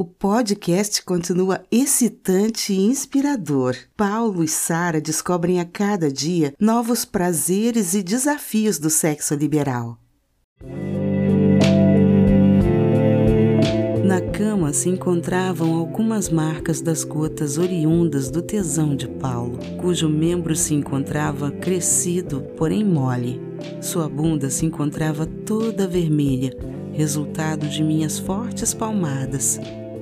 O podcast continua excitante e inspirador. Paulo e Sara descobrem a cada dia novos prazeres e desafios do sexo liberal. Na cama se encontravam algumas marcas das gotas oriundas do tesão de Paulo, cujo membro se encontrava crescido, porém mole. Sua bunda se encontrava toda vermelha, resultado de minhas fortes palmadas.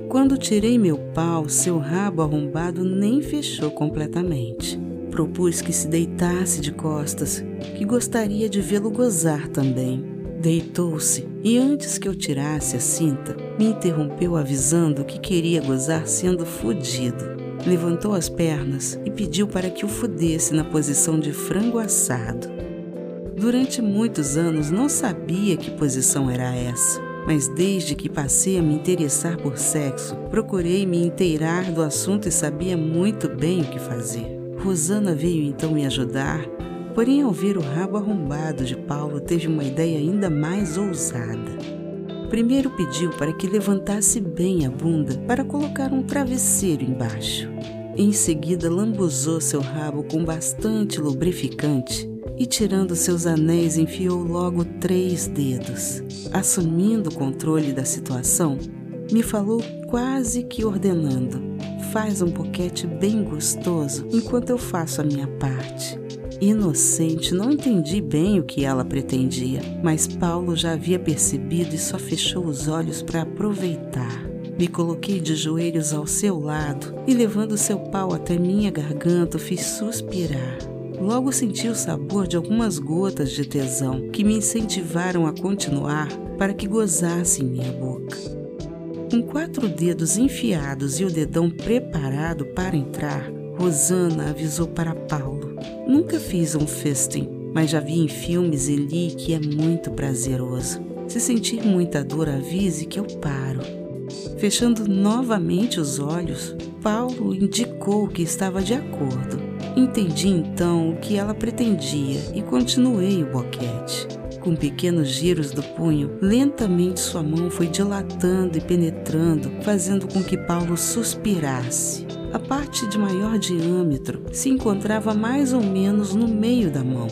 Quando tirei meu pau, seu rabo arrombado nem fechou completamente. Propus que se deitasse de costas, que gostaria de vê-lo gozar também. Deitou-se e, antes que eu tirasse a cinta, me interrompeu avisando que queria gozar sendo fudido. Levantou as pernas e pediu para que o fudesse na posição de frango assado. Durante muitos anos não sabia que posição era essa, mas desde que passei a me interessar por sexo, procurei me inteirar do assunto e sabia muito bem o que fazer. Rosana veio então me ajudar Porém, ao ver o rabo arrombado de Paulo, teve uma ideia ainda mais ousada. Primeiro pediu para que levantasse bem a bunda para colocar um travesseiro embaixo. Em seguida, lambuzou seu rabo com bastante lubrificante e, tirando seus anéis, enfiou logo três dedos. Assumindo o controle da situação, me falou quase que ordenando: Faz um boquete bem gostoso enquanto eu faço a minha parte. Inocente, não entendi bem o que ela pretendia, mas Paulo já havia percebido e só fechou os olhos para aproveitar. Me coloquei de joelhos ao seu lado e, levando seu pau até minha garganta, fiz suspirar. Logo senti o sabor de algumas gotas de tesão que me incentivaram a continuar para que gozasse em minha boca. Com quatro dedos enfiados e o dedão preparado para entrar, Rosana avisou para Paulo: Nunca fiz um fisting, mas já vi em filmes e li que é muito prazeroso. Se sentir muita dor, avise que eu paro. Fechando novamente os olhos, Paulo indicou que estava de acordo. Entendi então o que ela pretendia e continuei o boquete. Com pequenos giros do punho, lentamente sua mão foi dilatando e penetrando, fazendo com que Paulo suspirasse. A parte de maior diâmetro se encontrava mais ou menos no meio da mão.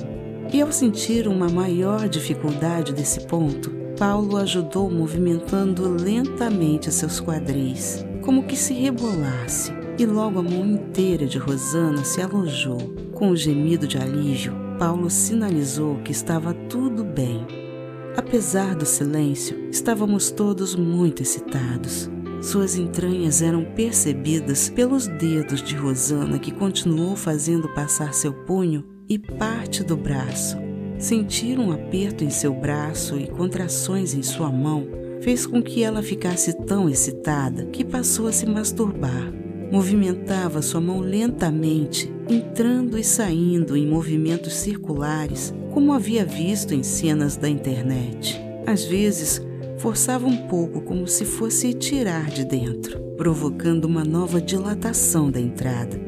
E ao sentir uma maior dificuldade desse ponto, Paulo ajudou movimentando lentamente seus quadris, como que se rebolasse, e logo a mão inteira de Rosana se alojou. Com um gemido de alívio, Paulo sinalizou que estava tudo bem. Apesar do silêncio, estávamos todos muito excitados. Suas entranhas eram percebidas pelos dedos de Rosana, que continuou fazendo passar seu punho e parte do braço. Sentir um aperto em seu braço e contrações em sua mão fez com que ela ficasse tão excitada que passou a se masturbar. Movimentava sua mão lentamente, entrando e saindo em movimentos circulares, como havia visto em cenas da internet. Às vezes, forçava um pouco como se fosse tirar de dentro, provocando uma nova dilatação da entrada.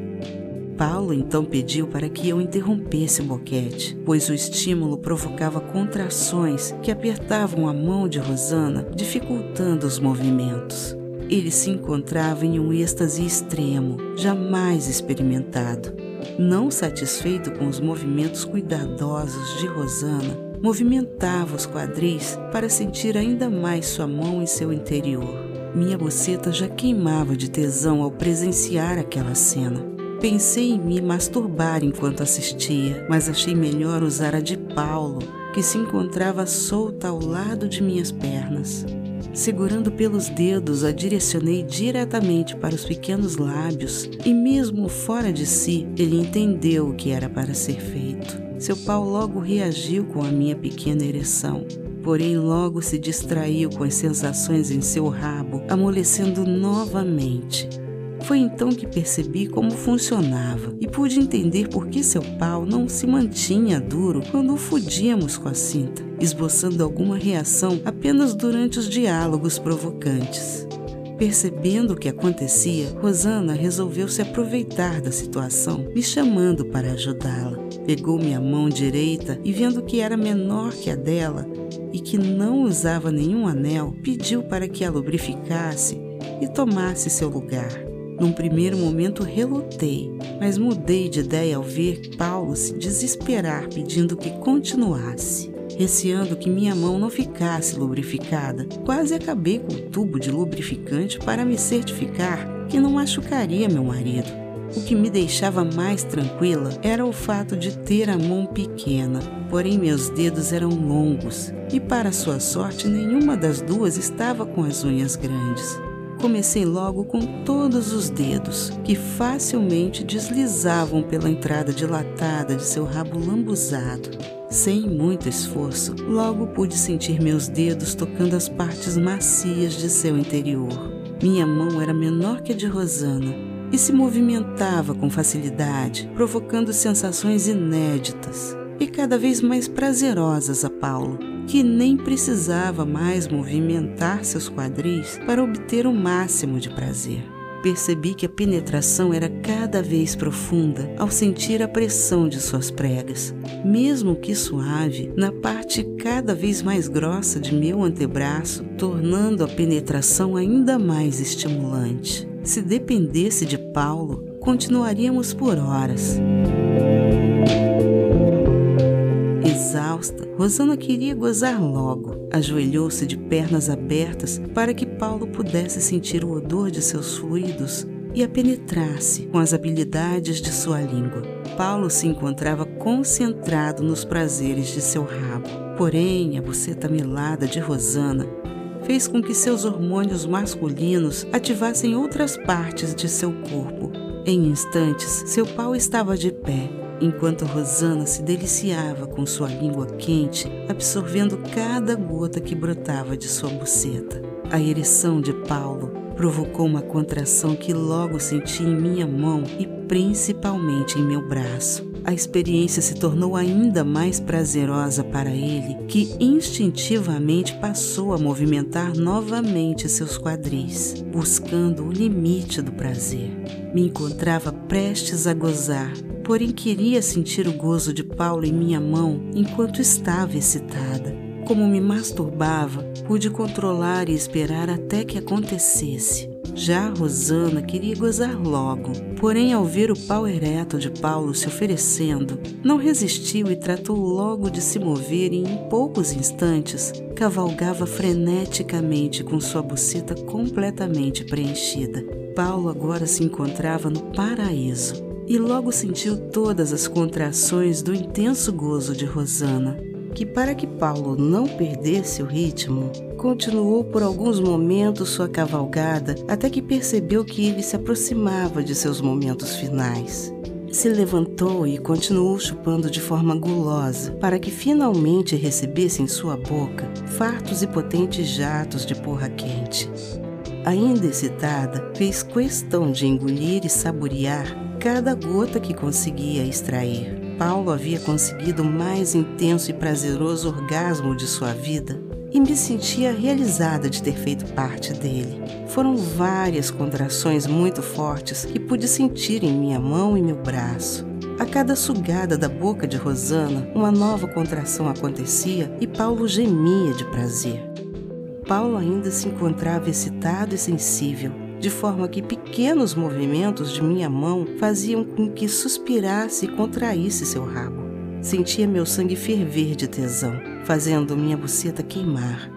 Paulo então pediu para que eu interrompesse o boquete, pois o estímulo provocava contrações que apertavam a mão de Rosana, dificultando os movimentos. Ele se encontrava em um êxtase extremo, jamais experimentado. Não satisfeito com os movimentos cuidadosos de Rosana, Movimentava os quadris para sentir ainda mais sua mão em seu interior. Minha boceta já queimava de tesão ao presenciar aquela cena. Pensei em me masturbar enquanto assistia, mas achei melhor usar a de Paulo, que se encontrava solta ao lado de minhas pernas. Segurando pelos dedos, a direcionei diretamente para os pequenos lábios e, mesmo fora de si, ele entendeu o que era para ser feito. Seu pau logo reagiu com a minha pequena ereção, porém logo se distraiu com as sensações em seu rabo, amolecendo novamente. Foi então que percebi como funcionava e pude entender por que seu pau não se mantinha duro quando o fudíamos com a cinta, esboçando alguma reação apenas durante os diálogos provocantes. Percebendo o que acontecia, Rosana resolveu se aproveitar da situação, me chamando para ajudá-la. Pegou minha mão direita e, vendo que era menor que a dela e que não usava nenhum anel, pediu para que a lubrificasse e tomasse seu lugar. Num primeiro momento relutei, mas mudei de ideia ao ver Paulo se desesperar pedindo que continuasse. Receando que minha mão não ficasse lubrificada, quase acabei com o tubo de lubrificante para me certificar que não machucaria meu marido. O que me deixava mais tranquila era o fato de ter a mão pequena, porém meus dedos eram longos e, para sua sorte, nenhuma das duas estava com as unhas grandes. Comecei logo com todos os dedos, que facilmente deslizavam pela entrada dilatada de seu rabo lambuzado. Sem muito esforço, logo pude sentir meus dedos tocando as partes macias de seu interior. Minha mão era menor que a de Rosana e se movimentava com facilidade, provocando sensações inéditas e cada vez mais prazerosas a Paulo que nem precisava mais movimentar seus quadris para obter o máximo de prazer. Percebi que a penetração era cada vez profunda ao sentir a pressão de suas pregas, mesmo que suave, na parte cada vez mais grossa de meu antebraço, tornando a penetração ainda mais estimulante. Se dependesse de Paulo, continuaríamos por horas. Exausta, Rosana queria gozar logo. Ajoelhou-se de pernas abertas para que Paulo pudesse sentir o odor de seus fluidos e a penetrasse com as habilidades de sua língua. Paulo se encontrava concentrado nos prazeres de seu rabo. Porém, a buceta melada de Rosana fez com que seus hormônios masculinos ativassem outras partes de seu corpo. Em instantes, seu pau estava de pé enquanto Rosana se deliciava com sua língua quente, absorvendo cada gota que brotava de sua buceta. A ereção de Paulo provocou uma contração que logo senti em minha mão e principalmente em meu braço. A experiência se tornou ainda mais prazerosa para ele, que instintivamente passou a movimentar novamente seus quadris, buscando o limite do prazer. Me encontrava prestes a gozar porém queria sentir o gozo de Paulo em minha mão enquanto estava excitada. Como me masturbava, pude controlar e esperar até que acontecesse. Já Rosana queria gozar logo, porém, ao ver o pau ereto de Paulo se oferecendo, não resistiu e tratou logo de se mover e, em poucos instantes, cavalgava freneticamente com sua buceta completamente preenchida. Paulo agora se encontrava no paraíso e logo sentiu todas as contrações do intenso gozo de Rosana, que, para que Paulo não perdesse o ritmo, continuou por alguns momentos sua cavalgada até que percebeu que ele se aproximava de seus momentos finais. Se levantou e continuou chupando de forma gulosa, para que finalmente recebesse em sua boca fartos e potentes jatos de porra quente. Ainda excitada, fez questão de engolir e saborear cada gota que conseguia extrair. Paulo havia conseguido o mais intenso e prazeroso orgasmo de sua vida e me sentia realizada de ter feito parte dele. Foram várias contrações muito fortes que pude sentir em minha mão e meu braço. A cada sugada da boca de Rosana, uma nova contração acontecia e Paulo gemia de prazer. Paulo ainda se encontrava excitado e sensível, de forma que pequenos movimentos de minha mão faziam com que suspirasse e contraísse seu rabo. Sentia meu sangue ferver de tesão, fazendo minha buceta queimar.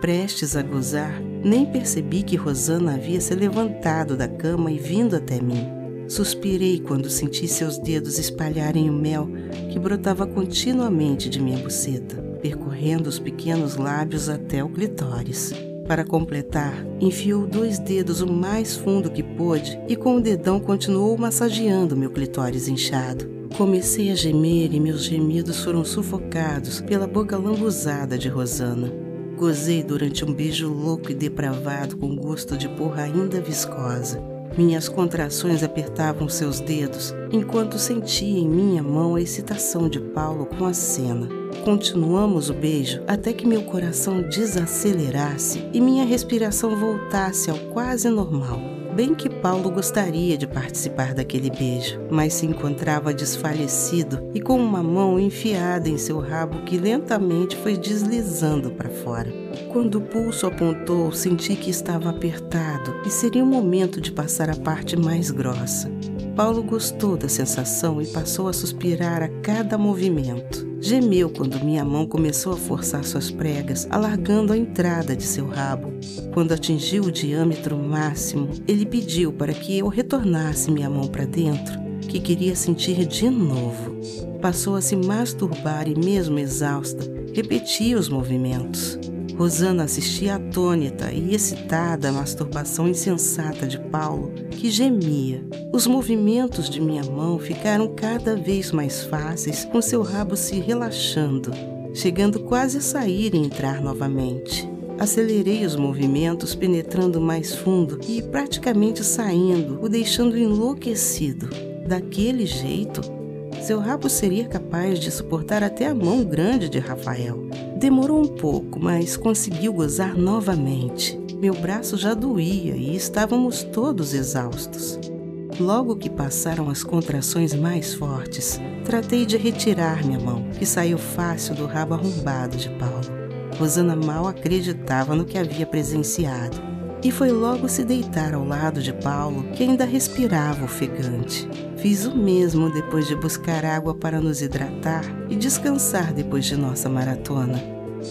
Prestes a gozar, nem percebi que Rosana havia se levantado da cama e vindo até mim. Suspirei quando senti seus dedos espalharem o mel que brotava continuamente de minha buceta, percorrendo os pequenos lábios até o clitóris. Para completar, enfiou dois dedos o mais fundo que pôde e com o dedão continuou massageando meu clitóris inchado. Comecei a gemer e meus gemidos foram sufocados pela boca lambuzada de Rosana. Gozei durante um beijo louco e depravado com gosto de porra ainda viscosa. Minhas contrações apertavam seus dedos enquanto sentia em minha mão a excitação de Paulo com a cena. Continuamos o beijo até que meu coração desacelerasse e minha respiração voltasse ao quase normal. bem que Paulo gostaria de participar daquele beijo, mas se encontrava desfalecido e com uma mão enfiada em seu rabo que lentamente foi deslizando para fora. Quando o pulso apontou, senti que estava apertado e seria o momento de passar a parte mais grossa. Paulo gostou da sensação e passou a suspirar a cada movimento. Gemeu quando minha mão começou a forçar suas pregas, alargando a entrada de seu rabo. Quando atingiu o diâmetro máximo, ele pediu para que eu retornasse minha mão para dentro, que queria sentir de novo. Passou a se masturbar e, mesmo exausta, repetia os movimentos. Rosana assistia atônita e excitada à masturbação insensata de Paulo, que gemia. Os movimentos de minha mão ficaram cada vez mais fáceis, com seu rabo se relaxando, chegando quase a sair e entrar novamente. Acelerei os movimentos, penetrando mais fundo e praticamente saindo, o deixando enlouquecido. Daquele jeito, seu rabo seria capaz de suportar até a mão grande de Rafael. Demorou um pouco, mas conseguiu gozar novamente. Meu braço já doía e estávamos todos exaustos. Logo que passaram as contrações mais fortes, tratei de retirar minha mão, que saiu fácil do rabo arrombado de Paulo. Rosana mal acreditava no que havia presenciado e foi logo se deitar ao lado de Paulo, que ainda respirava ofegante. Fiz o mesmo depois de buscar água para nos hidratar e descansar depois de nossa maratona.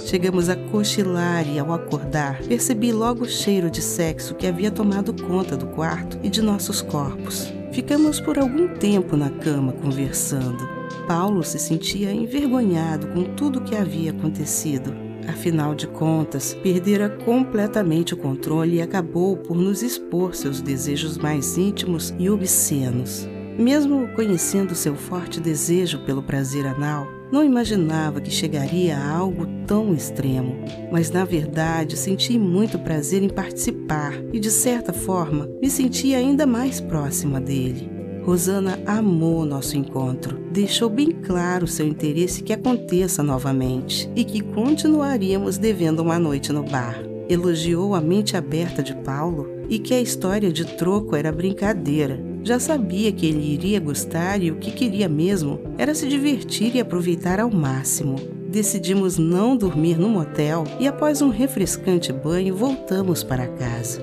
Chegamos a cochilar e, ao acordar, percebi logo o cheiro de sexo que havia tomado conta do quarto e de nossos corpos. Ficamos por algum tempo na cama conversando. Paulo se sentia envergonhado com tudo o que havia acontecido. Afinal de contas, perdera completamente o controle e acabou por nos expor seus desejos mais íntimos e obscenos. Mesmo conhecendo seu forte desejo pelo prazer anal, não imaginava que chegaria a algo tão extremo, mas na verdade senti muito prazer em participar e, de certa forma, me senti ainda mais próxima dele. Rosana amou nosso encontro, deixou bem claro seu interesse que aconteça novamente e que continuaríamos devendo uma noite no bar. Elogiou a mente aberta de Paulo e que a história de troco era brincadeira já sabia que ele iria gostar e o que queria mesmo era se divertir e aproveitar ao máximo. Decidimos não dormir no motel e, após um refrescante banho, voltamos para casa.